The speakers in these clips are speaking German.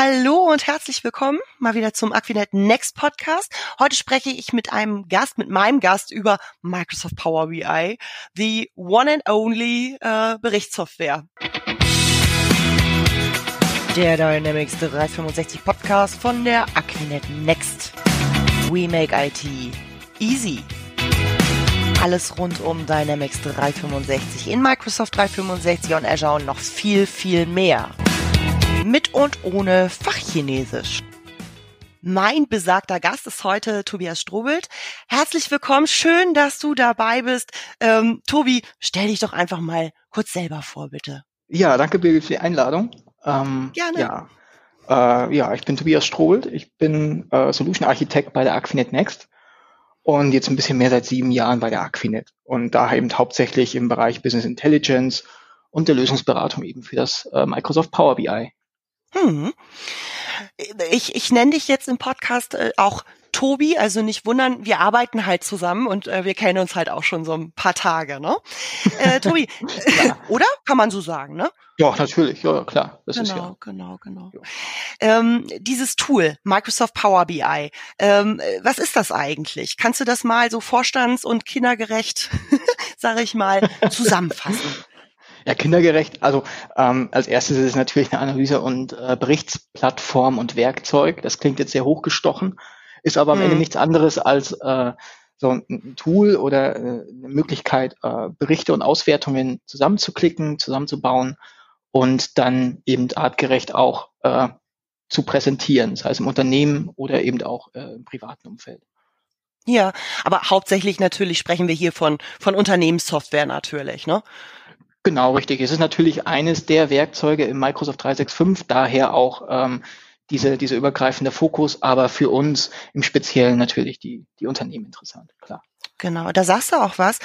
Hallo und herzlich willkommen mal wieder zum Aquinet Next Podcast. Heute spreche ich mit einem Gast, mit meinem Gast über Microsoft Power BI, the one and only äh, Berichtssoftware. Der Dynamics 365 Podcast von der Aquinet Next. We make IT easy. Alles rund um Dynamics 365 in Microsoft 365 und Azure und noch viel, viel mehr mit und ohne Fachchinesisch. Mein besagter Gast ist heute Tobias Strobelt. Herzlich willkommen, schön, dass du dabei bist. Ähm, Tobi, stell dich doch einfach mal kurz selber vor, bitte. Ja, danke Birgit für die Einladung. Ähm, Gerne. Ja, äh, ja, ich bin Tobias Strobelt. Ich bin äh, Solution Architekt bei der Aquinet Next und jetzt ein bisschen mehr seit sieben Jahren bei der Aquinet und da eben hauptsächlich im Bereich Business Intelligence und der Lösungsberatung eben für das äh, Microsoft Power BI. Hm. Ich, ich nenne dich jetzt im Podcast äh, auch Tobi, also nicht wundern, wir arbeiten halt zusammen und äh, wir kennen uns halt auch schon so ein paar Tage, ne? Äh, Tobi, äh, oder? Kann man so sagen, ne? Ja, natürlich, ja, klar. Das genau, ist ja. genau, genau. Ja. Ähm, dieses Tool, Microsoft Power BI, ähm, was ist das eigentlich? Kannst du das mal so vorstands- und kindergerecht, sage ich mal, zusammenfassen? Ja, kindergerecht. Also ähm, als erstes ist es natürlich eine Analyse- und äh, Berichtsplattform und Werkzeug. Das klingt jetzt sehr hochgestochen, ist aber am hm. Ende nichts anderes als äh, so ein Tool oder äh, eine Möglichkeit, äh, Berichte und Auswertungen zusammenzuklicken, zusammenzubauen und dann eben artgerecht auch äh, zu präsentieren, sei es im Unternehmen oder eben auch äh, im privaten Umfeld. Ja, aber hauptsächlich natürlich sprechen wir hier von, von Unternehmenssoftware natürlich, ne? Genau, richtig. Es ist natürlich eines der Werkzeuge im Microsoft 365, daher auch ähm, diese, dieser übergreifende Fokus, aber für uns im Speziellen natürlich die, die Unternehmen interessant, klar. Genau, da sagst du auch was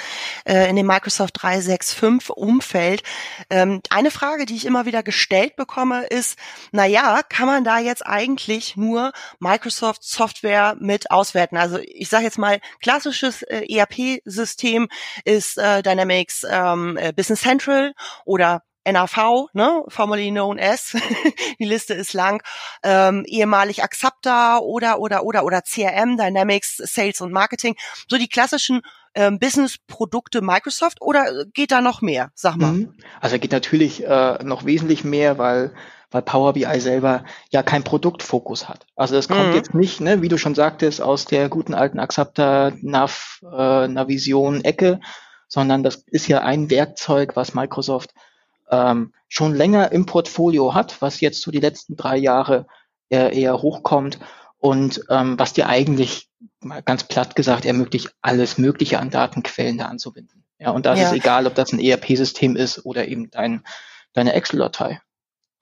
äh, in dem Microsoft 365 Umfeld. Ähm, eine Frage, die ich immer wieder gestellt bekomme, ist, na ja, kann man da jetzt eigentlich nur Microsoft Software mit auswerten? Also ich sage jetzt mal, klassisches äh, ERP-System ist äh, Dynamics ähm, äh, Business Central oder NAV, ne, formerly known as, die Liste ist lang, ähm, ehemalig Axapta oder oder oder oder CRM, Dynamics, Sales und Marketing, so die klassischen ähm, Business-Produkte Microsoft oder geht da noch mehr? Sag mal. Mhm. Also geht natürlich äh, noch wesentlich mehr, weil weil Power BI selber ja kein Produktfokus hat. Also es kommt mhm. jetzt nicht, ne, wie du schon sagtest, aus der guten alten Axapta Nav äh, Navision Ecke, sondern das ist ja ein Werkzeug, was Microsoft ähm, schon länger im Portfolio hat, was jetzt so die letzten drei Jahre eher, eher hochkommt und ähm, was dir eigentlich mal ganz platt gesagt ermöglicht, alles Mögliche an Datenquellen da anzubinden. Ja, und das ja. ist egal, ob das ein ERP-System ist oder eben dein, deine Excel-Datei.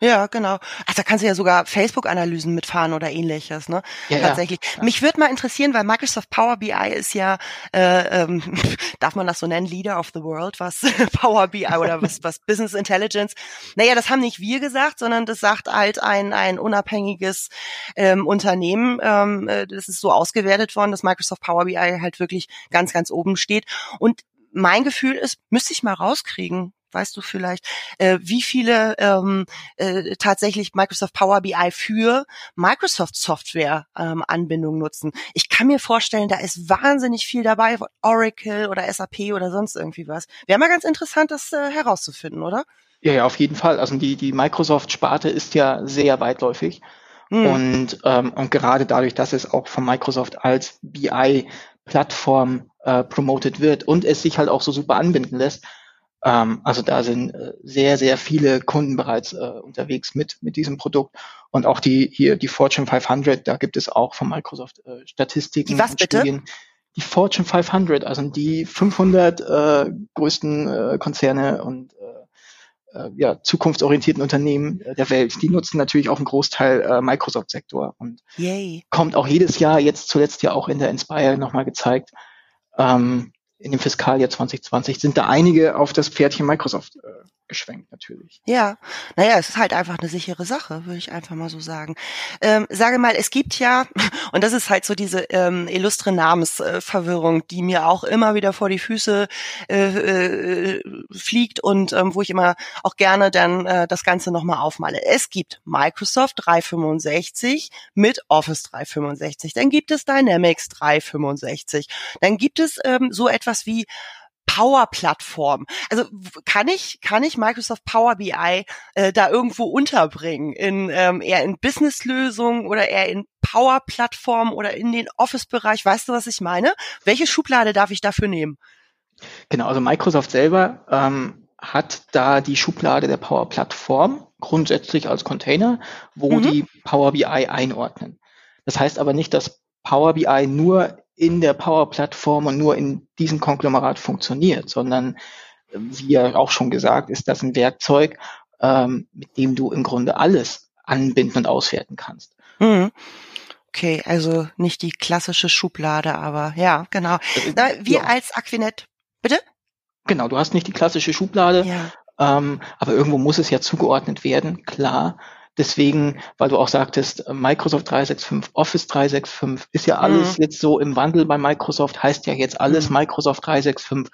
Ja, genau. Also da kannst du ja sogar Facebook-Analysen mitfahren oder ähnliches, ne? Ja, Tatsächlich. Ja. Mich würde mal interessieren, weil Microsoft Power BI ist ja, äh, ähm, darf man das so nennen, Leader of the World, was Power BI oder was, was Business Intelligence. Naja, das haben nicht wir gesagt, sondern das sagt halt ein, ein unabhängiges ähm, Unternehmen. Ähm, äh, das ist so ausgewertet worden, dass Microsoft Power BI halt wirklich ganz, ganz oben steht. Und mein Gefühl ist, müsste ich mal rauskriegen, weißt du vielleicht, äh, wie viele ähm, äh, tatsächlich Microsoft Power BI für Microsoft Software ähm, Anbindungen nutzen. Ich kann mir vorstellen, da ist wahnsinnig viel dabei, Oracle oder SAP oder sonst irgendwie was. Wäre mal ganz interessant, das äh, herauszufinden, oder? Ja, ja, auf jeden Fall. Also die, die Microsoft-Sparte ist ja sehr weitläufig. Hm. Und, ähm, und gerade dadurch, dass es auch von Microsoft als BI-Plattform äh, promoted wird und es sich halt auch so super anbinden lässt, also da sind äh, sehr, sehr viele Kunden bereits äh, unterwegs mit, mit diesem Produkt. Und auch die hier, die Fortune 500, da gibt es auch von Microsoft äh, Statistiken. Die was bitte? Studien. Die Fortune 500, also die 500 äh, größten äh, Konzerne und äh, ja, zukunftsorientierten Unternehmen der Welt, die nutzen natürlich auch einen Großteil Microsoft-Sektor und Yay. kommt auch jedes Jahr, jetzt zuletzt ja auch in der Inspire nochmal gezeigt, ähm, in dem Fiskaljahr 2020 sind da einige auf das Pferdchen Microsoft äh, geschwenkt natürlich. Ja, naja, es ist halt einfach eine sichere Sache, würde ich einfach mal so sagen. Ähm, sage mal, es gibt ja, und das ist halt so diese ähm, illustre Namensverwirrung, die mir auch immer wieder vor die Füße äh, äh, fliegt und ähm, wo ich immer auch gerne dann äh, das Ganze nochmal aufmale. Es gibt Microsoft 365 mit Office 365, dann gibt es Dynamics 365, dann gibt es ähm, so etwas wie Power-Plattform. Also kann ich kann ich Microsoft Power BI äh, da irgendwo unterbringen in ähm, eher in Business-Lösungen oder eher in Power-Plattform oder in den Office-Bereich? Weißt du, was ich meine? Welche Schublade darf ich dafür nehmen? Genau, also Microsoft selber ähm, hat da die Schublade der Power Plattform grundsätzlich als Container, wo mhm. die Power BI einordnen. Das heißt aber nicht, dass Power BI nur in der Power-Plattform und nur in diesem Konglomerat funktioniert, sondern wie ja auch schon gesagt, ist das ein Werkzeug, ähm, mit dem du im Grunde alles anbinden und auswerten kannst. Mhm. Okay, also nicht die klassische Schublade, aber ja, genau. Äh, wir ja. als Aquinet, bitte? Genau, du hast nicht die klassische Schublade, ja. ähm, aber irgendwo muss es ja zugeordnet werden, klar. Deswegen, weil du auch sagtest, Microsoft 365, Office 365 ist ja alles mhm. jetzt so im Wandel bei Microsoft, heißt ja jetzt alles mhm. Microsoft 365.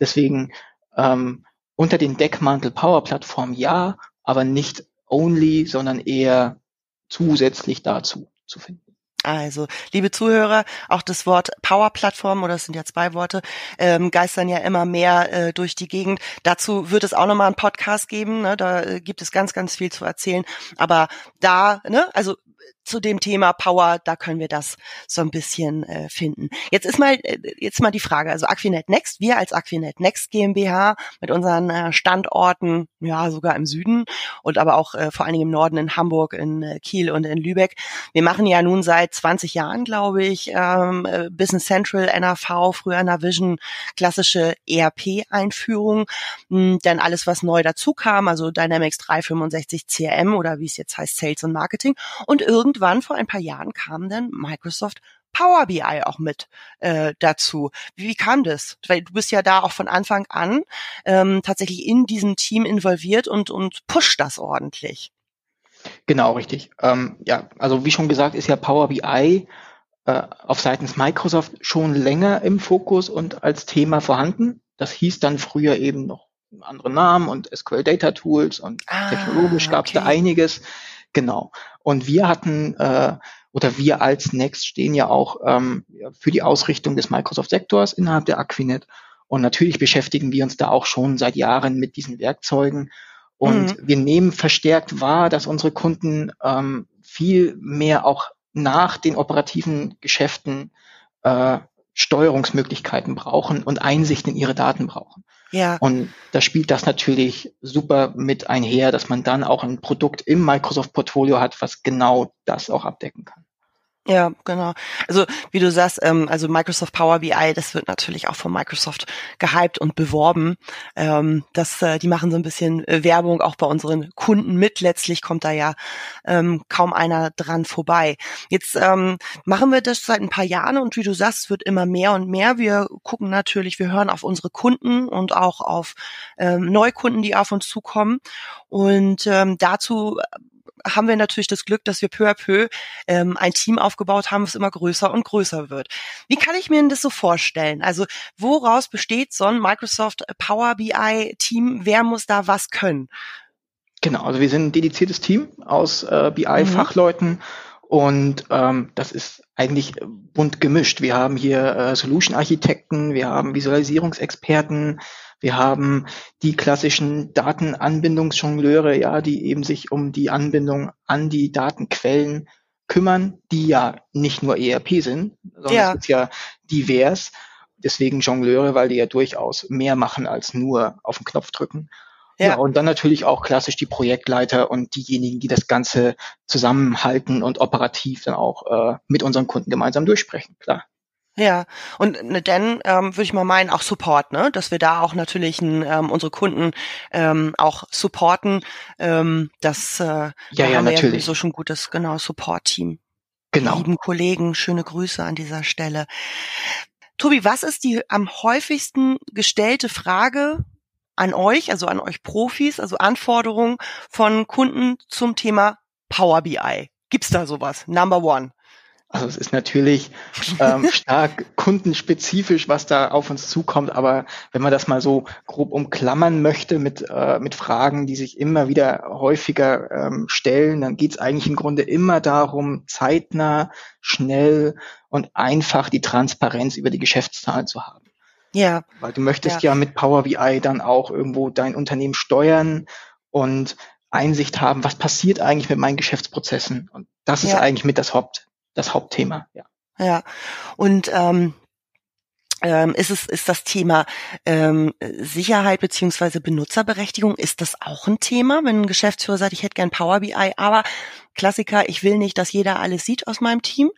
Deswegen ähm, unter den Deckmantel Power Plattform ja, aber nicht only, sondern eher zusätzlich dazu zu finden. Also, liebe Zuhörer, auch das Wort Power-Plattform, oder es sind ja zwei Worte, ähm, geistern ja immer mehr äh, durch die Gegend. Dazu wird es auch nochmal einen Podcast geben, ne? da äh, gibt es ganz, ganz viel zu erzählen. Aber da, ne, also zu dem Thema Power, da können wir das so ein bisschen äh, finden. Jetzt ist mal äh, jetzt mal die Frage, also Aquinet Next, wir als Aquinet Next GmbH mit unseren äh, Standorten, ja sogar im Süden und aber auch äh, vor allen Dingen im Norden in Hamburg, in äh, Kiel und in Lübeck. Wir machen ja nun seit 20 Jahren, glaube ich, ähm, äh, Business Central, NAV, früher Navision, klassische ERP-Einführung, hm, denn alles was neu dazu kam, also Dynamics 365 CRM oder wie es jetzt heißt Sales und Marketing und irgendwann vor ein paar Jahren kam dann Microsoft Power BI auch mit äh, dazu. Wie, wie kam das? Weil du bist ja da auch von Anfang an ähm, tatsächlich in diesem Team involviert und, und pusht das ordentlich. Genau, richtig. Ähm, ja, also wie schon gesagt, ist ja Power BI äh, auf seitens Microsoft schon länger im Fokus und als Thema vorhanden. Das hieß dann früher eben noch andere Namen und SQL Data Tools und ah, technologisch gab es okay. da einiges. Genau. Und wir hatten, äh, oder wir als Next stehen ja auch ähm, für die Ausrichtung des Microsoft-Sektors innerhalb der Aquinet. Und natürlich beschäftigen wir uns da auch schon seit Jahren mit diesen Werkzeugen. Und mhm. wir nehmen verstärkt wahr, dass unsere Kunden ähm, viel mehr auch nach den operativen Geschäften äh, Steuerungsmöglichkeiten brauchen und Einsicht in ihre Daten brauchen. Ja. Und da spielt das natürlich super mit einher, dass man dann auch ein Produkt im Microsoft-Portfolio hat, was genau das auch abdecken kann. Ja, genau. Also wie du sagst, ähm, also Microsoft Power BI, das wird natürlich auch von Microsoft gehypt und beworben. Ähm, das, äh, die machen so ein bisschen äh, Werbung auch bei unseren Kunden mit. Letztlich kommt da ja ähm, kaum einer dran vorbei. Jetzt ähm, machen wir das seit ein paar Jahren und wie du sagst, wird immer mehr und mehr. Wir gucken natürlich, wir hören auf unsere Kunden und auch auf ähm, Neukunden, die auf uns zukommen. Und ähm, dazu haben wir natürlich das Glück, dass wir peu à peu ähm, ein Team aufgebaut haben, was immer größer und größer wird. Wie kann ich mir denn das so vorstellen? Also woraus besteht so ein Microsoft Power BI Team? Wer muss da was können? Genau, also wir sind ein dediziertes Team aus äh, BI-Fachleuten. Mhm. Und ähm, das ist eigentlich bunt gemischt. Wir haben hier äh, Solution-Architekten, wir haben Visualisierungsexperten, wir haben die klassischen Datenanbindungsjongleure, ja, die eben sich um die Anbindung an die Datenquellen kümmern, die ja nicht nur ERP sind, sondern ja. es ist ja divers. Deswegen Jongleure, weil die ja durchaus mehr machen als nur auf den Knopf drücken. Ja. ja, und dann natürlich auch klassisch die Projektleiter und diejenigen, die das Ganze zusammenhalten und operativ dann auch äh, mit unseren Kunden gemeinsam durchsprechen, klar. Ja, und ne, denn ähm, würde ich mal meinen, auch Support, ne? Dass wir da auch natürlich n, ähm, unsere Kunden ähm, auch supporten. Ähm, das äh, ja, ja, haben natürlich. wir so schon gutes, genau, Support-Team. Genau. Lieben Kollegen, schöne Grüße an dieser Stelle. Tobi, was ist die am häufigsten gestellte Frage an euch, also an euch Profis, also Anforderungen von Kunden zum Thema Power BI? Gibt's da sowas? Number one. Also es ist natürlich ähm, stark kundenspezifisch, was da auf uns zukommt, aber wenn man das mal so grob umklammern möchte mit, äh, mit Fragen, die sich immer wieder häufiger ähm, stellen, dann geht es eigentlich im Grunde immer darum, zeitnah, schnell und einfach die Transparenz über die Geschäftszahlen zu haben. Ja. Weil du möchtest ja. ja mit Power BI dann auch irgendwo dein Unternehmen steuern und Einsicht haben, was passiert eigentlich mit meinen Geschäftsprozessen. Und das ja. ist eigentlich mit das Haupt, das Hauptthema, ja. Ja. Und ähm, ähm, ist es ist das Thema ähm, Sicherheit beziehungsweise Benutzerberechtigung ist das auch ein Thema, wenn ein Geschäftsführer sagt, ich hätte gern Power BI, aber Klassiker, ich will nicht, dass jeder alles sieht aus meinem Team.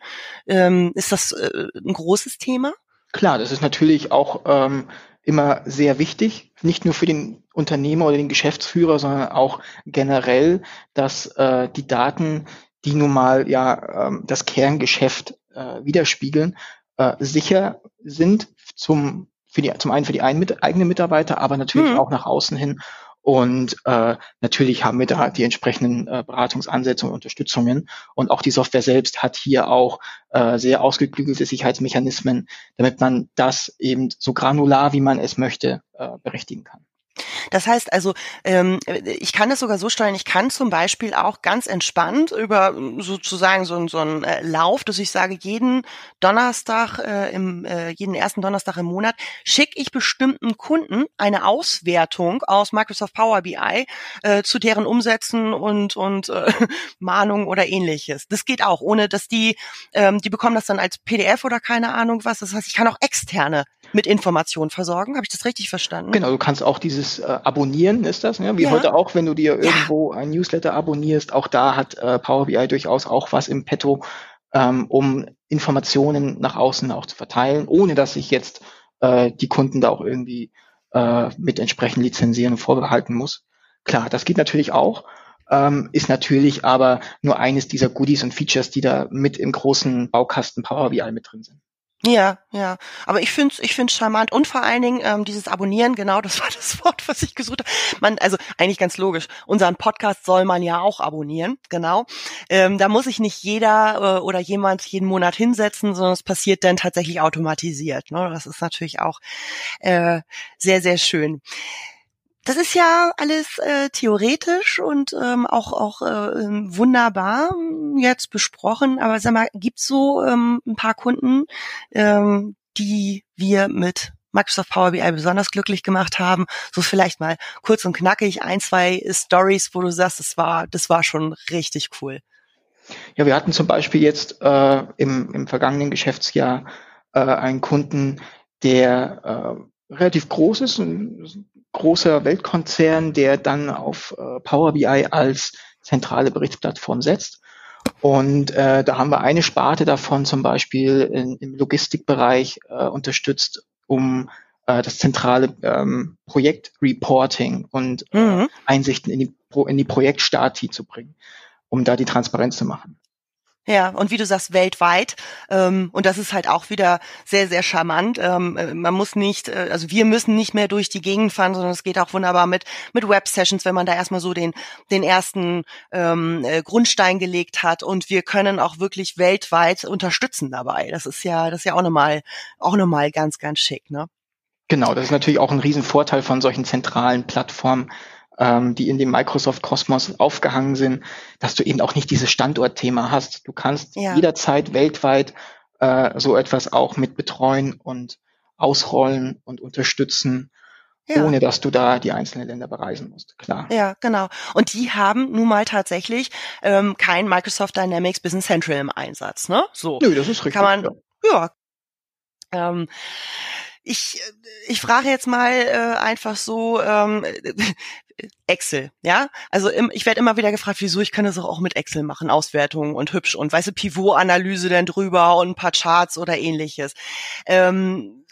Ähm, ist das äh, ein großes Thema? Klar, das ist natürlich auch ähm, immer sehr wichtig, nicht nur für den Unternehmer oder den Geschäftsführer, sondern auch generell, dass äh, die Daten, die nun mal ja ähm, das Kerngeschäft äh, widerspiegeln, äh, sicher sind zum für die, zum einen für die ein, mit, eigenen Mitarbeiter, aber natürlich mhm. auch nach außen hin und äh, natürlich haben wir da die entsprechenden äh, Beratungsansätze und Unterstützungen. Und auch die Software selbst hat hier auch äh, sehr ausgeklügelte Sicherheitsmechanismen, damit man das eben so granular, wie man es möchte, äh, berechtigen kann. Das heißt also, ähm, ich kann es sogar so steuern, ich kann zum Beispiel auch ganz entspannt über sozusagen so, so einen äh, Lauf, dass ich sage, jeden Donnerstag, äh, im, äh, jeden ersten Donnerstag im Monat schicke ich bestimmten Kunden eine Auswertung aus Microsoft Power BI äh, zu deren Umsätzen und, und äh, Mahnungen oder ähnliches. Das geht auch, ohne dass die, ähm, die bekommen das dann als PDF oder keine Ahnung was. Das heißt, ich kann auch externe mit Informationen versorgen. Habe ich das richtig verstanden? Genau, du kannst auch dieses äh, Abonnieren, ist das, ja? wie ja. heute auch, wenn du dir irgendwo ja. ein Newsletter abonnierst, auch da hat äh, Power BI durchaus auch was im Petto, ähm, um Informationen nach außen auch zu verteilen, ohne dass sich jetzt äh, die Kunden da auch irgendwie äh, mit entsprechend lizenzieren und vorbehalten muss. Klar, das geht natürlich auch. Ähm, ist natürlich aber nur eines dieser Goodies und Features, die da mit im großen Baukasten Power BI mit drin sind. Ja, ja. Aber ich finde es ich find's charmant. Und vor allen Dingen ähm, dieses Abonnieren, genau, das war das Wort, was ich gesucht habe. Man, also eigentlich ganz logisch. Unseren Podcast soll man ja auch abonnieren, genau. Ähm, da muss sich nicht jeder äh, oder jemand jeden Monat hinsetzen, sondern es passiert dann tatsächlich automatisiert. Ne? Das ist natürlich auch äh, sehr, sehr schön. Das ist ja alles äh, theoretisch und ähm, auch auch äh, ähm, wunderbar jetzt besprochen. Aber sag mal, gibt's so ähm, ein paar Kunden, ähm, die wir mit Microsoft Power BI besonders glücklich gemacht haben? So vielleicht mal kurz und knackig ein, zwei Stories, wo du sagst, das war das war schon richtig cool. Ja, wir hatten zum Beispiel jetzt äh, im, im vergangenen Geschäftsjahr äh, einen Kunden, der äh, relativ groß ist, ein großer Weltkonzern, der dann auf äh, Power BI als zentrale Berichtsplattform setzt. Und äh, da haben wir eine Sparte davon zum Beispiel in, im Logistikbereich äh, unterstützt, um äh, das zentrale ähm, Projektreporting und äh, mhm. Einsichten in die, in die Projektstati zu bringen, um da die Transparenz zu machen. Ja, und wie du sagst, weltweit. Ähm, und das ist halt auch wieder sehr, sehr charmant. Ähm, äh, man muss nicht, äh, also wir müssen nicht mehr durch die Gegend fahren, sondern es geht auch wunderbar mit, mit Web-Sessions, wenn man da erstmal so den, den ersten ähm, äh, Grundstein gelegt hat. Und wir können auch wirklich weltweit unterstützen dabei. Das ist ja, das ist ja auch nochmal, auch nochmal ganz, ganz schick, ne? Genau, das ist natürlich auch ein Riesenvorteil von solchen zentralen Plattformen, ähm, die in dem Microsoft-Kosmos aufgehangen sind, dass du eben auch nicht dieses Standortthema hast. Du kannst ja. jederzeit weltweit äh, so etwas auch mit betreuen und ausrollen und unterstützen. Ja. ohne dass du da die einzelnen Länder bereisen musst, klar. Ja, genau. Und die haben nun mal tatsächlich ähm, kein Microsoft Dynamics Business Central im Einsatz, ne? So. Nö, das ist richtig. Kann man, ja. ja ähm, ich, ich frage jetzt mal äh, einfach so ähm, Excel, ja? Also im, ich werde immer wieder gefragt, wieso ich kann das auch mit Excel machen, Auswertungen und hübsch und weiße Pivot-Analyse dann drüber und ein paar Charts oder ähnliches. Ähm,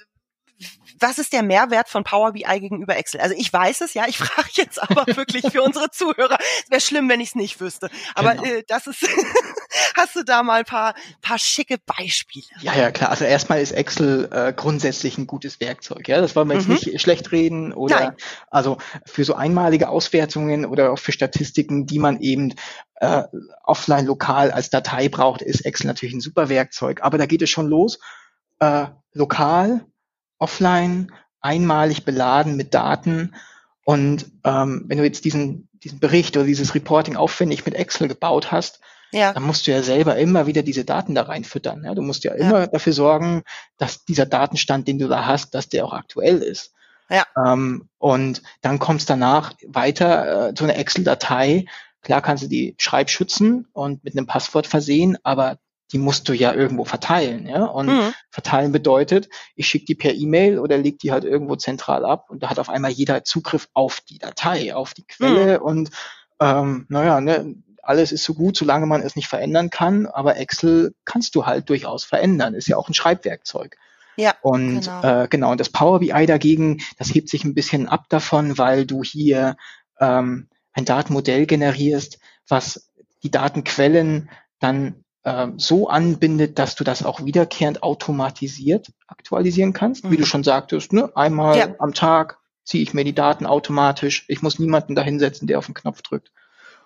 was ist der Mehrwert von Power BI gegenüber Excel? Also ich weiß es, ja, ich frage jetzt aber wirklich für unsere Zuhörer. Es wäre schlimm, wenn ich es nicht wüsste. Aber genau. äh, das ist Hast du da mal ein paar, paar schicke Beispiele? Ja, ja, klar. Also erstmal ist Excel äh, grundsätzlich ein gutes Werkzeug. Ja, das wollen wir jetzt mhm. nicht schlecht reden oder Nein. also für so einmalige Auswertungen oder auch für Statistiken, die man eben äh, offline lokal als Datei braucht, ist Excel natürlich ein super Werkzeug. Aber da geht es schon los. Äh, lokal, offline, einmalig beladen mit Daten. Und ähm, wenn du jetzt diesen, diesen Bericht oder dieses Reporting aufwendig mit Excel gebaut hast, ja. dann musst du ja selber immer wieder diese Daten da reinfüttern. Ja? Du musst ja immer ja. dafür sorgen, dass dieser Datenstand, den du da hast, dass der auch aktuell ist. Ja. Ähm, und dann kommt es danach weiter äh, zu einer Excel-Datei. Klar kannst du die schreibschützen und mit einem Passwort versehen, aber die musst du ja irgendwo verteilen, ja. Und mhm. verteilen bedeutet, ich schicke die per E-Mail oder leg die halt irgendwo zentral ab und da hat auf einmal jeder Zugriff auf die Datei, auf die Quelle mhm. und ähm, naja, ne, alles ist so gut, solange man es nicht verändern kann, aber Excel kannst du halt durchaus verändern, ist ja auch ein Schreibwerkzeug. Ja, und genau. Äh, genau, und das Power BI dagegen, das hebt sich ein bisschen ab davon, weil du hier ähm, ein Datenmodell generierst, was die Datenquellen dann ähm, so anbindet, dass du das auch wiederkehrend automatisiert aktualisieren kannst. Mhm. Wie du mhm. schon sagtest, ne? einmal ja. am Tag ziehe ich mir die Daten automatisch. Ich muss niemanden da hinsetzen, der auf den Knopf drückt.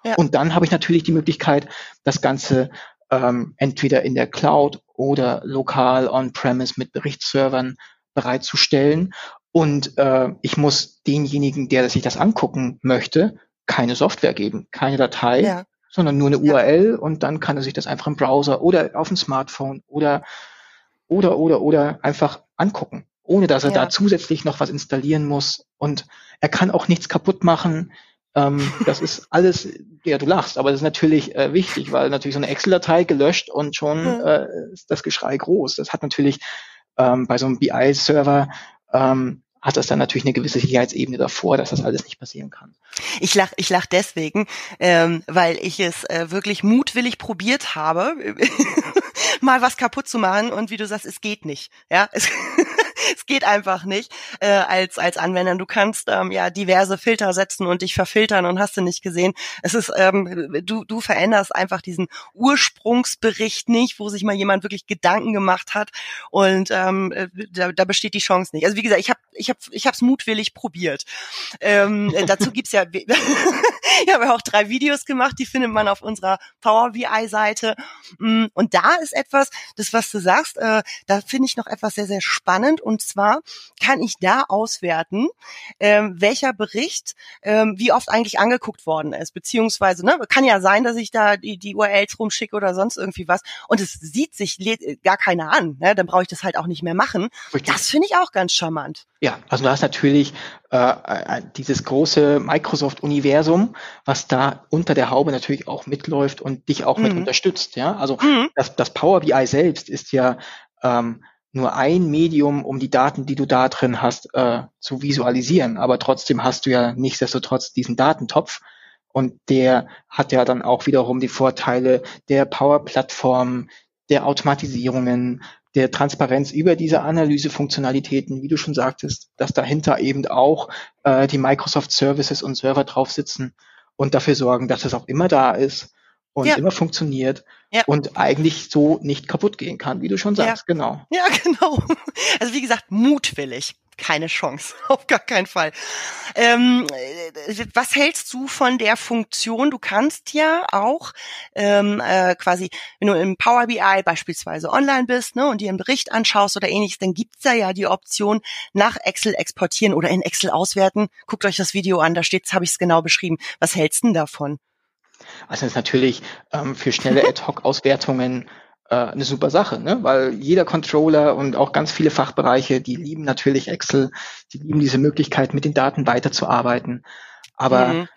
Ja. Und dann habe ich natürlich die Möglichkeit, das Ganze ähm, entweder in der Cloud oder lokal on-premise mit Berichtsservern bereitzustellen. Und äh, ich muss denjenigen, der sich das angucken möchte, keine Software geben, keine Datei, ja. sondern nur eine URL ja. und dann kann er sich das einfach im Browser oder auf dem Smartphone oder oder oder oder einfach angucken, ohne dass er ja. da zusätzlich noch was installieren muss. Und er kann auch nichts kaputt machen. Ähm, das ist alles, ja, du lachst, aber das ist natürlich äh, wichtig, weil natürlich so eine Excel-Datei gelöscht und schon äh, ist das Geschrei groß. Das hat natürlich ähm, bei so einem BI-Server ähm, hat das dann natürlich eine gewisse Sicherheitsebene davor, dass das alles nicht passieren kann. Ich lach, ich lach deswegen, ähm, weil ich es äh, wirklich mutwillig probiert habe, mal was kaputt zu machen und wie du sagst, es geht nicht. Ja, es, es geht einfach nicht äh, als als Anwender. Du kannst ähm, ja diverse Filter setzen und dich verfiltern und hast du nicht gesehen. Es ist ähm, du du veränderst einfach diesen Ursprungsbericht nicht, wo sich mal jemand wirklich Gedanken gemacht hat und ähm, äh, da, da besteht die Chance nicht. Also wie gesagt, ich habe ich habe ich habe es mutwillig probiert. Ähm, äh, dazu gibt's ja ich habe auch drei Videos gemacht, die findet man auf unserer Power BI Seite. Mm, und da ist etwas, das was du sagst, äh, da finde ich noch etwas sehr sehr spannend und zwar kann ich da auswerten, ähm, welcher Bericht ähm, wie oft eigentlich angeguckt worden ist, beziehungsweise ne, kann ja sein, dass ich da die, die URLs rumschicke oder sonst irgendwie was und es sieht sich gar keiner an, ne? dann brauche ich das halt auch nicht mehr machen. Richtig. Das finde ich auch ganz charmant. Ja, also du hast natürlich äh, äh, dieses große Microsoft-Universum, was da unter der Haube natürlich auch mitläuft und dich auch mhm. mit unterstützt. Ja, also mhm. das, das Power BI selbst ist ja ähm, nur ein Medium, um die Daten, die du da drin hast, äh, zu visualisieren. Aber trotzdem hast du ja nichtsdestotrotz diesen Datentopf. Und der hat ja dann auch wiederum die Vorteile der Power-Plattform, der Automatisierungen, der Transparenz über diese Analysefunktionalitäten, wie du schon sagtest, dass dahinter eben auch äh, die Microsoft Services und Server drauf sitzen und dafür sorgen, dass es auch immer da ist und ja. immer funktioniert ja. und eigentlich so nicht kaputt gehen kann, wie du schon sagst, ja. genau. Ja, genau. Also wie gesagt, mutwillig keine Chance, auf gar keinen Fall. Ähm, äh, was hältst du von der Funktion? Du kannst ja auch ähm, äh, quasi, wenn du im Power BI beispielsweise online bist ne, und dir einen Bericht anschaust oder ähnliches, dann gibt's da ja die Option nach Excel exportieren oder in Excel auswerten. Guckt euch das Video an, da steht's, habe ich es genau beschrieben. Was hältst du denn davon? Also das ist natürlich ähm, für schnelle Ad-Hoc-Auswertungen äh, eine super Sache, ne? weil jeder Controller und auch ganz viele Fachbereiche, die lieben natürlich Excel, die lieben diese Möglichkeit, mit den Daten weiterzuarbeiten. Aber mhm.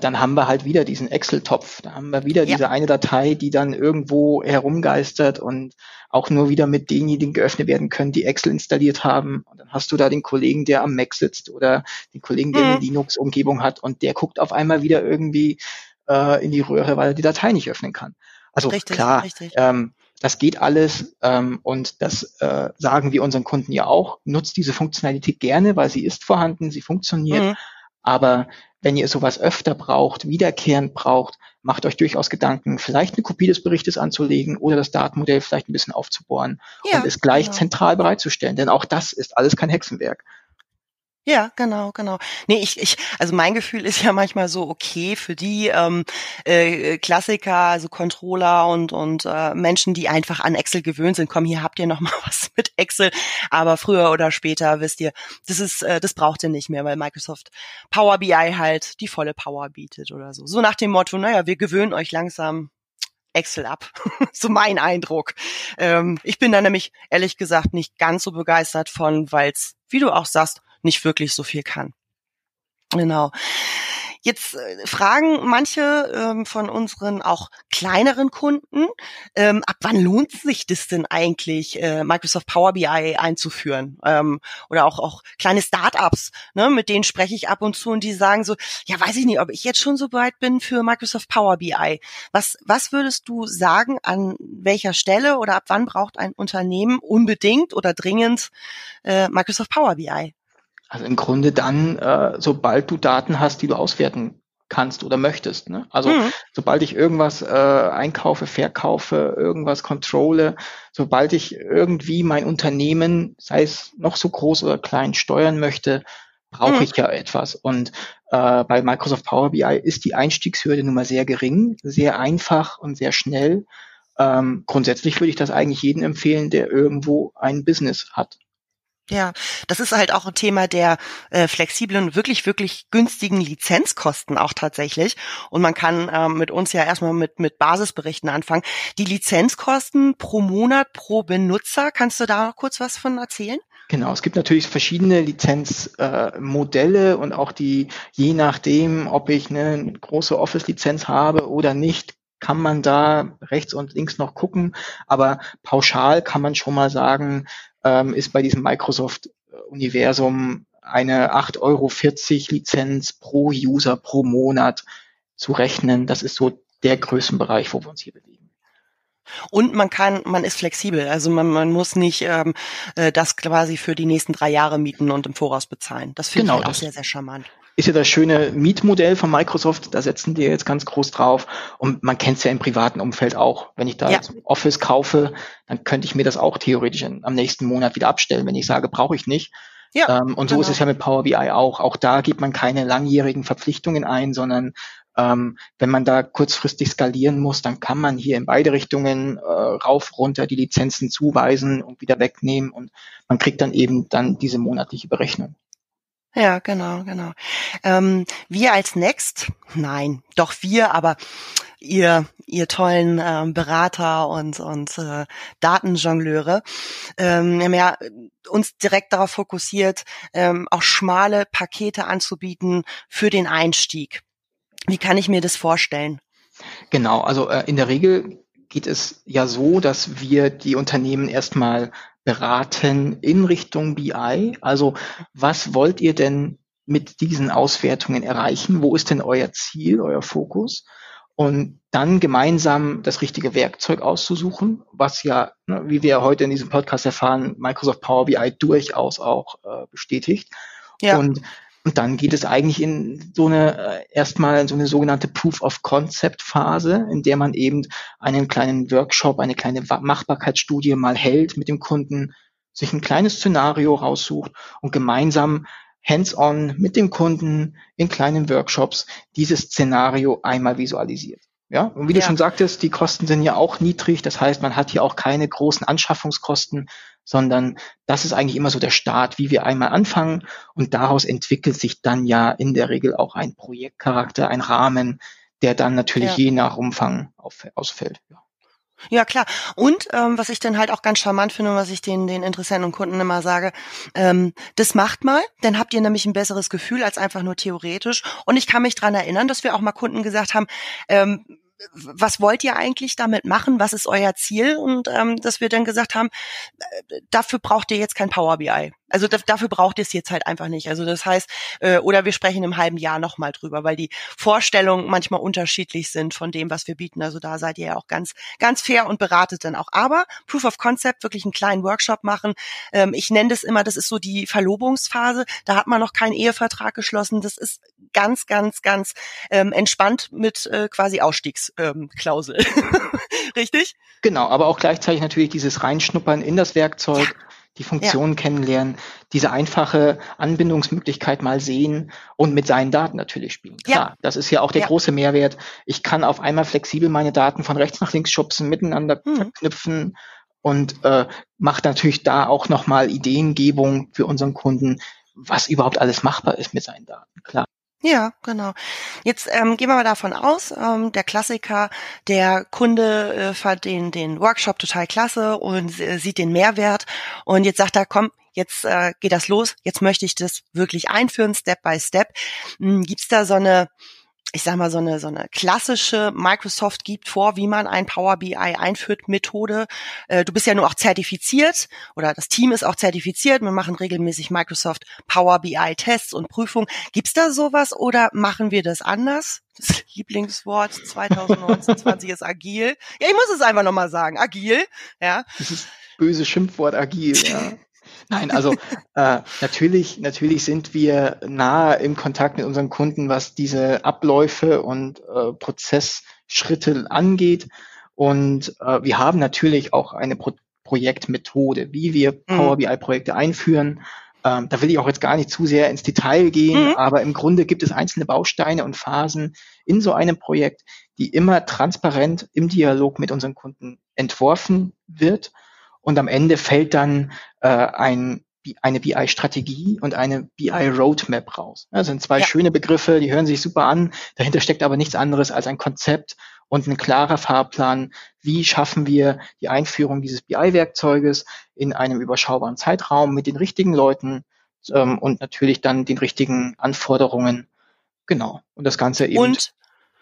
dann haben wir halt wieder diesen Excel-Topf, da haben wir wieder ja. diese eine Datei, die dann irgendwo herumgeistert und auch nur wieder mit denjenigen geöffnet werden können, die Excel installiert haben. Und dann hast du da den Kollegen, der am Mac sitzt oder den Kollegen, der mhm. eine Linux-Umgebung hat und der guckt auf einmal wieder irgendwie äh, in die Röhre, weil er die Datei nicht öffnen kann. Also richtig, klar, richtig. Ähm, das geht alles ähm, und das äh, sagen wir unseren Kunden ja auch. Nutzt diese Funktionalität gerne, weil sie ist vorhanden, sie funktioniert. Mhm. Aber wenn ihr sowas öfter braucht, wiederkehrend braucht, macht euch durchaus Gedanken, vielleicht eine Kopie des Berichtes anzulegen oder das Datenmodell vielleicht ein bisschen aufzubohren ja, und es gleich genau. zentral bereitzustellen. Denn auch das ist alles kein Hexenwerk. Ja, genau, genau. Nee, ich, ich, also mein Gefühl ist ja manchmal so, okay, für die ähm, äh, Klassiker, also Controller und, und äh, Menschen, die einfach an Excel gewöhnt sind, komm, hier habt ihr noch mal was mit Excel, aber früher oder später wisst ihr, das ist, äh, das braucht ihr nicht mehr, weil Microsoft Power BI halt die volle Power bietet oder so. So nach dem Motto, naja, wir gewöhnen euch langsam Excel ab. so mein Eindruck. Ähm, ich bin da nämlich ehrlich gesagt nicht ganz so begeistert von, weil es, wie du auch sagst, nicht wirklich so viel kann. Genau. Jetzt äh, fragen manche ähm, von unseren auch kleineren Kunden, ähm, ab wann lohnt sich das denn eigentlich, äh, Microsoft Power BI einzuführen? Ähm, oder auch, auch kleine Startups, ne, mit denen spreche ich ab und zu und die sagen so, ja, weiß ich nicht, ob ich jetzt schon so weit bin für Microsoft Power BI. Was, was würdest du sagen, an welcher Stelle oder ab wann braucht ein Unternehmen unbedingt oder dringend äh, Microsoft Power BI? Also im Grunde dann, äh, sobald du Daten hast, die du auswerten kannst oder möchtest. Ne? Also mhm. sobald ich irgendwas äh, einkaufe, verkaufe, irgendwas controle, sobald ich irgendwie mein Unternehmen, sei es noch so groß oder klein, steuern möchte, brauche mhm. ich ja etwas. Und äh, bei Microsoft Power BI ist die Einstiegshürde nun mal sehr gering, sehr einfach und sehr schnell. Ähm, grundsätzlich würde ich das eigentlich jedem empfehlen, der irgendwo ein Business hat. Ja, das ist halt auch ein Thema der äh, flexiblen, wirklich, wirklich günstigen Lizenzkosten auch tatsächlich. Und man kann ähm, mit uns ja erstmal mit, mit Basisberichten anfangen. Die Lizenzkosten pro Monat, pro Benutzer, kannst du da noch kurz was von erzählen? Genau, es gibt natürlich verschiedene Lizenzmodelle äh, und auch die, je nachdem, ob ich eine große Office-Lizenz habe oder nicht, kann man da rechts und links noch gucken. Aber pauschal kann man schon mal sagen, ähm, ist bei diesem Microsoft-Universum eine 8,40 Euro Lizenz pro User pro Monat zu rechnen. Das ist so der Größenbereich, wo wir uns hier bewegen. Und man kann, man ist flexibel. Also man, man muss nicht ähm, äh, das quasi für die nächsten drei Jahre mieten und im Voraus bezahlen. Das finde genau, ich halt auch sehr, sehr charmant ist ja das schöne Mietmodell von Microsoft, da setzen die jetzt ganz groß drauf. Und man kennt es ja im privaten Umfeld auch. Wenn ich da ja. Office kaufe, dann könnte ich mir das auch theoretisch in, am nächsten Monat wieder abstellen, wenn ich sage, brauche ich nicht. Ja, ähm, und so genau. ist es ja mit Power BI auch. Auch da gibt man keine langjährigen Verpflichtungen ein, sondern ähm, wenn man da kurzfristig skalieren muss, dann kann man hier in beide Richtungen äh, rauf, runter die Lizenzen zuweisen und wieder wegnehmen und man kriegt dann eben dann diese monatliche Berechnung. Ja, genau, genau. Ähm, wir als Next, nein, doch wir, aber ihr, ihr tollen ähm, Berater und, und äh, Datenjongleure, ähm, haben ja uns direkt darauf fokussiert, ähm, auch schmale Pakete anzubieten für den Einstieg. Wie kann ich mir das vorstellen? Genau, also äh, in der Regel geht es ja so, dass wir die Unternehmen erstmal beraten in Richtung BI? Also was wollt ihr denn mit diesen Auswertungen erreichen? Wo ist denn euer Ziel, euer Fokus? Und dann gemeinsam das richtige Werkzeug auszusuchen, was ja, ne, wie wir heute in diesem Podcast erfahren, Microsoft Power BI durchaus auch äh, bestätigt. Ja. Und und dann geht es eigentlich in so eine, äh, erstmal in so eine sogenannte Proof of Concept Phase, in der man eben einen kleinen Workshop, eine kleine Machbarkeitsstudie mal hält mit dem Kunden, sich ein kleines Szenario raussucht und gemeinsam hands-on mit dem Kunden in kleinen Workshops dieses Szenario einmal visualisiert. Ja, und wie ja. du schon sagtest, die Kosten sind ja auch niedrig. Das heißt, man hat hier auch keine großen Anschaffungskosten, sondern das ist eigentlich immer so der Start, wie wir einmal anfangen. Und daraus entwickelt sich dann ja in der Regel auch ein Projektcharakter, ein Rahmen, der dann natürlich ja. je nach Umfang auf, ausfällt. Ja. Ja, klar. Und ähm, was ich dann halt auch ganz charmant finde, was ich den, den Interessenten und Kunden immer sage, ähm, das macht mal, dann habt ihr nämlich ein besseres Gefühl als einfach nur theoretisch. Und ich kann mich dran erinnern, dass wir auch mal Kunden gesagt haben, ähm, was wollt ihr eigentlich damit machen? Was ist euer Ziel? Und ähm, dass wir dann gesagt haben, äh, dafür braucht ihr jetzt kein Power BI. Also dafür braucht ihr es jetzt halt einfach nicht. Also das heißt, äh, oder wir sprechen im halben Jahr nochmal drüber, weil die Vorstellungen manchmal unterschiedlich sind von dem, was wir bieten. Also da seid ihr ja auch ganz, ganz fair und beratet dann auch. Aber Proof of Concept, wirklich einen kleinen Workshop machen. Ähm, ich nenne das immer, das ist so die Verlobungsphase. Da hat man noch keinen Ehevertrag geschlossen. Das ist ganz, ganz, ganz ähm, entspannt mit äh, quasi Ausstiegsklausel. Ähm, Richtig? Genau, aber auch gleichzeitig natürlich dieses Reinschnuppern in das Werkzeug. Ja die Funktionen ja. kennenlernen, diese einfache Anbindungsmöglichkeit mal sehen und mit seinen Daten natürlich spielen. Klar, ja. das ist ja auch der ja. große Mehrwert. Ich kann auf einmal flexibel meine Daten von rechts nach links schubsen, miteinander mhm. verknüpfen und äh, macht natürlich da auch nochmal Ideengebung für unseren Kunden, was überhaupt alles machbar ist mit seinen Daten. Klar. Ja, genau. Jetzt ähm, gehen wir mal davon aus, ähm, der Klassiker, der Kunde äh, fand den, den Workshop total klasse und äh, sieht den Mehrwert und jetzt sagt er, komm, jetzt äh, geht das los, jetzt möchte ich das wirklich einführen, Step by Step. Hm, gibt's da so eine ich sag mal, so eine, so eine klassische Microsoft gibt vor, wie man ein Power BI einführt, Methode. Äh, du bist ja nur auch zertifiziert oder das Team ist auch zertifiziert. Wir machen regelmäßig Microsoft Power BI Tests und Prüfungen. Gibt's da sowas oder machen wir das anders? Das Lieblingswort 2019 ist agil. Ja, ich muss es einfach nochmal sagen. Agil, ja. Das ist böse Schimpfwort agil, ja. Nein, also äh, natürlich, natürlich sind wir nahe im Kontakt mit unseren Kunden, was diese Abläufe und äh, Prozessschritte angeht. Und äh, wir haben natürlich auch eine Pro Projektmethode, wie wir mhm. Power BI-Projekte einführen. Ähm, da will ich auch jetzt gar nicht zu sehr ins Detail gehen, mhm. aber im Grunde gibt es einzelne Bausteine und Phasen in so einem Projekt, die immer transparent im Dialog mit unseren Kunden entworfen wird und am Ende fällt dann äh, ein, eine BI-Strategie und eine BI-Roadmap raus. Das sind zwei ja. schöne Begriffe, die hören sich super an. Dahinter steckt aber nichts anderes als ein Konzept und ein klarer Fahrplan. Wie schaffen wir die Einführung dieses BI-Werkzeuges in einem überschaubaren Zeitraum mit den richtigen Leuten ähm, und natürlich dann den richtigen Anforderungen. Genau. Und das Ganze eben und,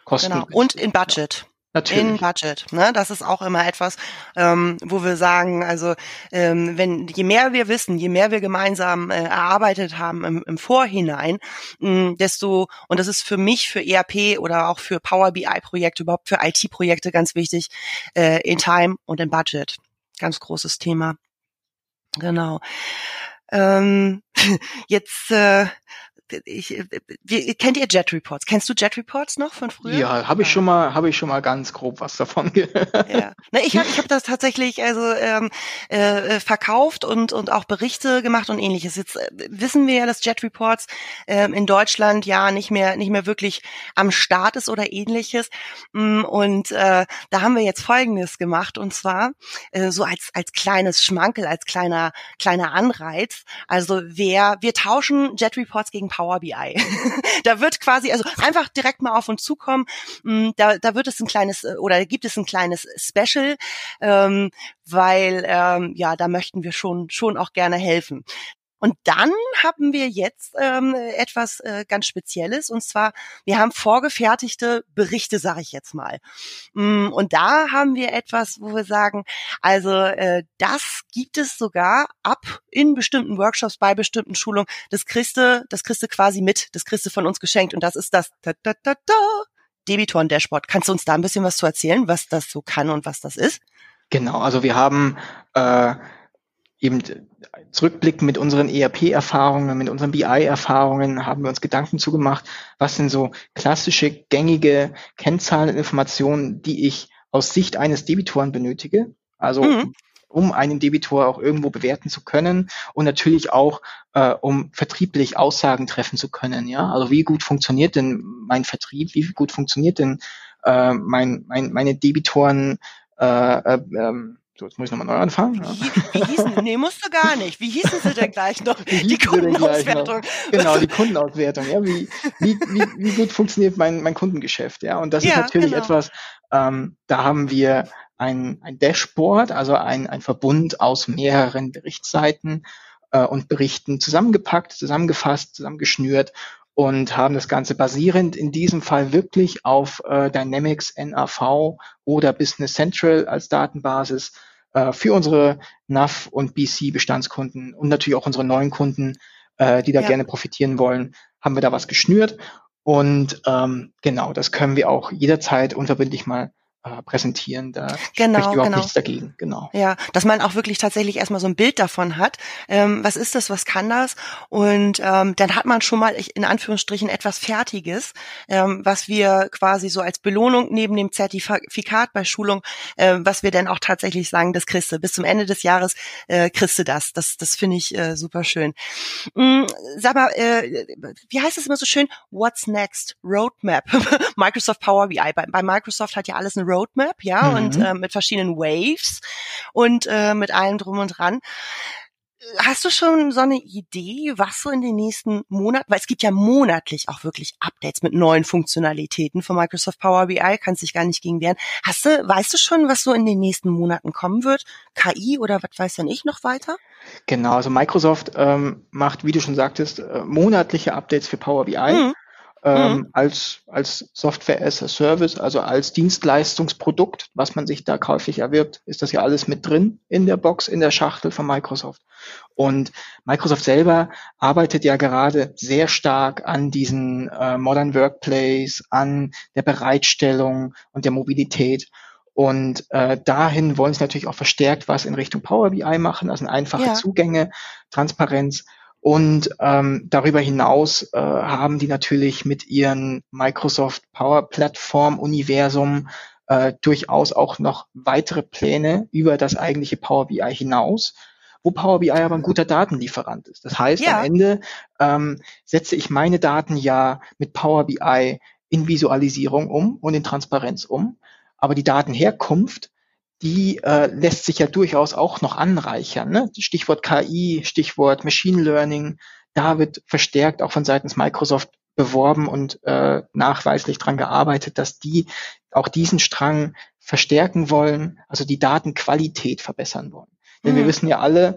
kosten. Genau. Und in Budget. Natürlich. In Budget. Ne? Das ist auch immer etwas, ähm, wo wir sagen, also ähm, wenn je mehr wir wissen, je mehr wir gemeinsam äh, erarbeitet haben im, im Vorhinein, mh, desto und das ist für mich für ERP oder auch für Power BI Projekte, überhaupt für IT Projekte ganz wichtig, äh, in Time und in Budget. Ganz großes Thema. Genau. Ähm, jetzt äh, ich, äh, wie, kennt ihr Jet Reports? Kennst du Jet Reports noch von früher? Ja, habe ich schon mal, habe ich schon mal ganz grob was davon gehört. Ja. Ne, ich habe ich hab das tatsächlich also ähm, äh, äh, verkauft und und auch Berichte gemacht und ähnliches. Jetzt äh, wissen wir ja, dass Jet Reports äh, in Deutschland ja nicht mehr nicht mehr wirklich am Start ist oder ähnliches. Mm, und äh, da haben wir jetzt Folgendes gemacht und zwar äh, so als als kleines Schmankel, als kleiner kleiner Anreiz. Also wer wir tauschen Jet Reports gegen Power BI. da wird quasi, also einfach direkt mal auf uns zukommen. Mm, da, da wird es ein kleines äh, oder gibt es ein kleines Special, ähm, weil ähm, ja, da möchten wir schon schon auch gerne helfen. Und dann haben wir jetzt ähm, etwas äh, ganz Spezielles und zwar, wir haben vorgefertigte Berichte, sage ich jetzt mal. Mm, und da haben wir etwas, wo wir sagen, also äh, das gibt es sogar ab in bestimmten Workshops, bei bestimmten Schulungen. Das kriegst du, das kriegst du quasi mit, das kriegst du von uns geschenkt und das ist das ta -ta -ta -ta, Debitoren-Dashboard. Kannst du uns da ein bisschen was zu erzählen, was das so kann und was das ist? Genau, also wir haben äh, eben zurückblicken mit unseren ERP-Erfahrungen, mit unseren BI-Erfahrungen, haben wir uns Gedanken zugemacht, was sind so klassische, gängige Kennzahlen und Informationen, die ich aus Sicht eines Debitoren benötige. Also mhm. um einen Debitor auch irgendwo bewerten zu können und natürlich auch, äh, um vertrieblich Aussagen treffen zu können. Ja, also wie gut funktioniert denn mein Vertrieb? Wie gut funktioniert denn äh, mein, mein, meine Debitoren? Äh, äh, ähm, so, jetzt muss ich nochmal neu anfangen. Ja. Wie, wie hießen, nee, musst du gar nicht. Wie hießen sie denn gleich noch? Die Kundenauswertung. Genau, die Kundenauswertung. Ja, wie, wie, wie, wie gut funktioniert mein, mein Kundengeschäft? Ja, und das ja, ist natürlich genau. etwas, ähm, da haben wir ein, ein Dashboard, also ein, ein Verbund aus mehreren Berichtsseiten äh, und Berichten zusammengepackt, zusammengefasst, zusammengeschnürt und haben das Ganze basierend in diesem Fall wirklich auf äh, Dynamics NAV oder Business Central als Datenbasis äh, für unsere NAV und BC Bestandskunden und natürlich auch unsere neuen Kunden, äh, die da ja. gerne profitieren wollen, haben wir da was geschnürt. Und ähm, genau, das können wir auch jederzeit unverbindlich mal äh, präsentieren. Da genau, spricht überhaupt genau. nichts dagegen. Genau. Ja, dass man auch wirklich tatsächlich erstmal so ein Bild davon hat. Ähm, was ist das? Was kann das? Und ähm, dann hat man schon mal in Anführungsstrichen etwas Fertiges, ähm, was wir quasi so als Belohnung neben dem Zertifikat bei Schulung, äh, was wir dann auch tatsächlich sagen, das kriegst du. Bis zum Ende des Jahres äh, kriegst du das. Das, das finde ich äh, super schön. Mhm, sag mal, äh, wie heißt es immer so schön? What's next? Roadmap. Microsoft Power BI. Bei, bei Microsoft hat ja alles eine Roadmap Roadmap, ja, mhm. und äh, mit verschiedenen Waves und äh, mit allem drum und dran. Hast du schon so eine Idee, was so in den nächsten Monaten, weil es gibt ja monatlich auch wirklich Updates mit neuen Funktionalitäten von Microsoft Power BI, kannst dich gar nicht gegen wehren. Hast du, weißt du schon, was so in den nächsten Monaten kommen wird? KI oder was weiß denn ich noch weiter? Genau, also Microsoft ähm, macht, wie du schon sagtest, äh, monatliche Updates für Power BI. Mhm ähm, mhm. als, als Software as a Service, also als Dienstleistungsprodukt, was man sich da käuflich erwirbt, ist das ja alles mit drin in der Box, in der Schachtel von Microsoft. Und Microsoft selber arbeitet ja gerade sehr stark an diesen äh, Modern Workplace, an der Bereitstellung und der Mobilität. Und äh, dahin wollen sie natürlich auch verstärkt was in Richtung Power BI machen, also einfache ja. Zugänge, Transparenz und ähm, darüber hinaus äh, haben die natürlich mit ihren Microsoft Power Plattform Universum äh, durchaus auch noch weitere Pläne über das eigentliche Power BI hinaus, wo Power BI aber ein guter Datenlieferant ist. Das heißt, ja. am Ende ähm, setze ich meine Daten ja mit Power BI in Visualisierung um und in Transparenz um, aber die Datenherkunft die äh, lässt sich ja durchaus auch noch anreichern. Ne? Stichwort KI, Stichwort Machine Learning, da wird verstärkt auch von seitens Microsoft beworben und äh, nachweislich dran gearbeitet, dass die auch diesen Strang verstärken wollen, also die Datenqualität verbessern wollen. Denn mhm. wir wissen ja alle,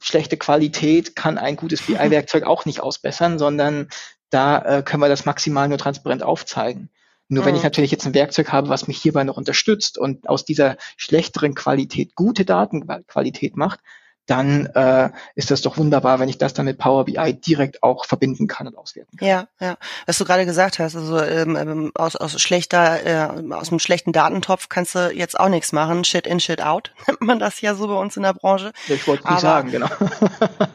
schlechte Qualität kann ein gutes BI-Werkzeug auch nicht ausbessern, sondern da äh, können wir das maximal nur transparent aufzeigen. Nur wenn ich natürlich jetzt ein Werkzeug habe, was mich hierbei noch unterstützt und aus dieser schlechteren Qualität gute Datenqualität macht, dann äh, ist das doch wunderbar, wenn ich das dann mit Power BI direkt auch verbinden kann und auswerten kann. Ja, ja. Was du gerade gesagt hast, also ähm, ähm aus, aus schlechter, äh, aus einem schlechten Datentopf kannst du jetzt auch nichts machen. Shit in, shit out, nennt man das ja so bei uns in der Branche. Ich wollte nicht sagen, genau.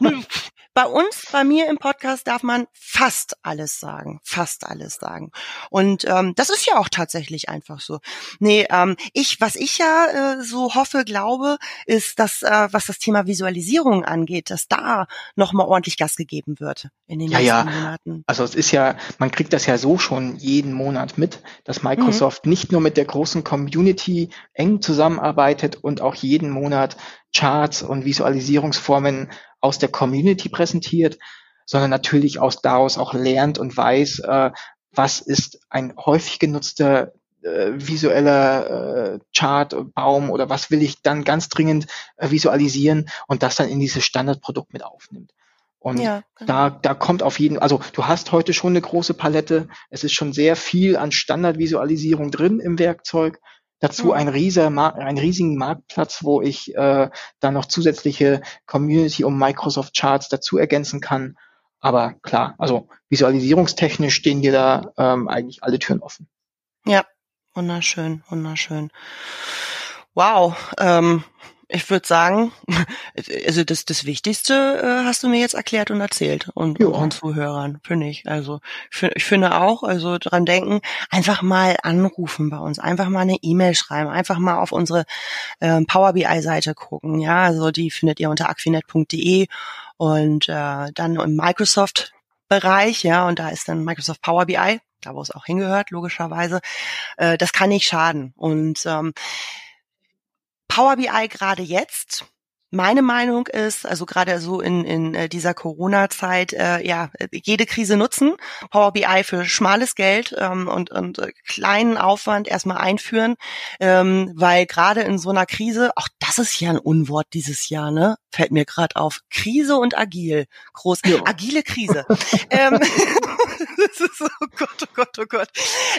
Bei uns, bei mir im Podcast darf man fast alles sagen, fast alles sagen. Und ähm, das ist ja auch tatsächlich einfach so. Nee, ähm, ich, was ich ja äh, so hoffe, glaube, ist, dass äh, was das Thema Visualisierung angeht, dass da nochmal ordentlich Gas gegeben wird in den ja, nächsten ja. Monaten. Also es ist ja, man kriegt das ja so schon jeden Monat mit, dass Microsoft mhm. nicht nur mit der großen Community eng zusammenarbeitet und auch jeden Monat Charts und Visualisierungsformen aus der Community präsentiert, sondern natürlich aus daraus auch lernt und weiß, äh, was ist ein häufig genutzter äh, visueller äh, Chart, Baum oder was will ich dann ganz dringend äh, visualisieren und das dann in dieses Standardprodukt mit aufnimmt. Und ja, genau. da, da kommt auf jeden, also du hast heute schon eine große Palette. Es ist schon sehr viel an Standardvisualisierung drin im Werkzeug. Dazu mhm. ein, rieser, ein riesigen Marktplatz, wo ich äh, dann noch zusätzliche Community um Microsoft Charts dazu ergänzen kann. Aber klar, also visualisierungstechnisch stehen dir da ähm, eigentlich alle Türen offen. Ja, wunderschön, wunderschön. Wow, ähm, ich würde sagen, also das, das Wichtigste äh, hast du mir jetzt erklärt und erzählt und unseren Zuhörern, finde ich. Also ich, finde auch, also dran denken, einfach mal anrufen bei uns, einfach mal eine E-Mail schreiben, einfach mal auf unsere äh, Power BI-Seite gucken. Ja, also die findet ihr unter aquinet.de und äh, dann im Microsoft Bereich, ja, und da ist dann Microsoft Power BI, da wo es auch hingehört, logischerweise. Äh, das kann nicht schaden. Und ähm, Power BI gerade jetzt. Meine Meinung ist, also gerade so in, in äh, dieser Corona-Zeit, äh, ja, jede Krise nutzen, Power BI für schmales Geld ähm, und, und äh, kleinen Aufwand erstmal einführen, ähm, weil gerade in so einer Krise, auch das ist ja ein Unwort dieses Jahr, ne? Fällt mir gerade auf. Krise und agil. Groß. Ja. Agile Krise. ähm, das ist so, oh Gott, oh Gott, oh Gott.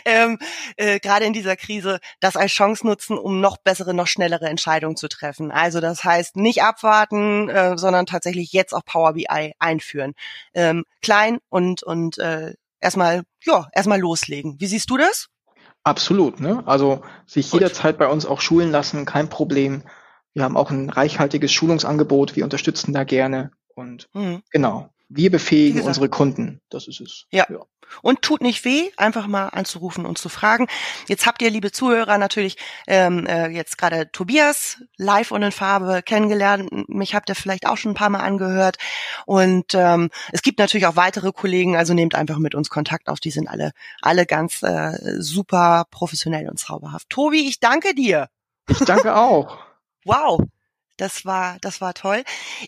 Ähm, äh, gerade in dieser Krise das als Chance nutzen, um noch bessere, noch schnellere Entscheidungen zu treffen. Also das heißt, nicht abwarten, äh, sondern tatsächlich jetzt auch Power BI einführen. Ähm, klein und und äh, erstmal, ja, erstmal loslegen. Wie siehst du das? Absolut, ne? Also sich Gut. jederzeit bei uns auch schulen lassen, kein Problem. Wir haben auch ein reichhaltiges Schulungsangebot, wir unterstützen da gerne und mhm. genau. Wir befähigen unsere Kunden. Das ist es. Ja. ja. Und tut nicht weh, einfach mal anzurufen und zu fragen. Jetzt habt ihr, liebe Zuhörer, natürlich ähm, äh, jetzt gerade Tobias live und in Farbe kennengelernt. Mich habt ihr vielleicht auch schon ein paar Mal angehört. Und ähm, es gibt natürlich auch weitere Kollegen, also nehmt einfach mit uns Kontakt auf. Die sind alle, alle ganz äh, super professionell und zauberhaft. Tobi, ich danke dir. Ich danke auch. wow. Das war, das war toll.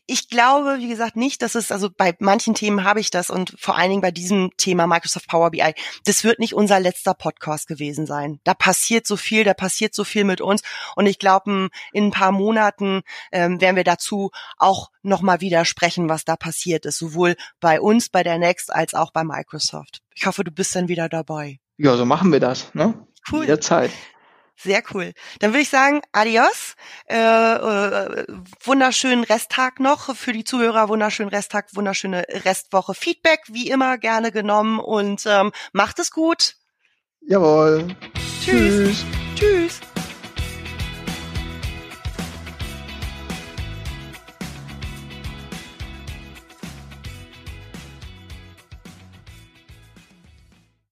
Ich glaube, wie gesagt, nicht, dass es, also bei manchen Themen habe ich das und vor allen Dingen bei diesem Thema Microsoft Power BI, das wird nicht unser letzter Podcast gewesen sein. Da passiert so viel, da passiert so viel mit uns und ich glaube, in ein paar Monaten ähm, werden wir dazu auch nochmal wieder sprechen, was da passiert ist, sowohl bei uns, bei der Next, als auch bei Microsoft. Ich hoffe, du bist dann wieder dabei. Ja, so machen wir das, ne? Cool. Jederzeit. Sehr cool. Dann würde ich sagen, adios. Äh, äh, wunderschönen Resttag noch für die Zuhörer. Wunderschönen Resttag, wunderschöne Restwoche. Feedback wie immer gerne genommen und ähm, macht es gut. Jawohl. Tschüss. Tschüss. Tschüss.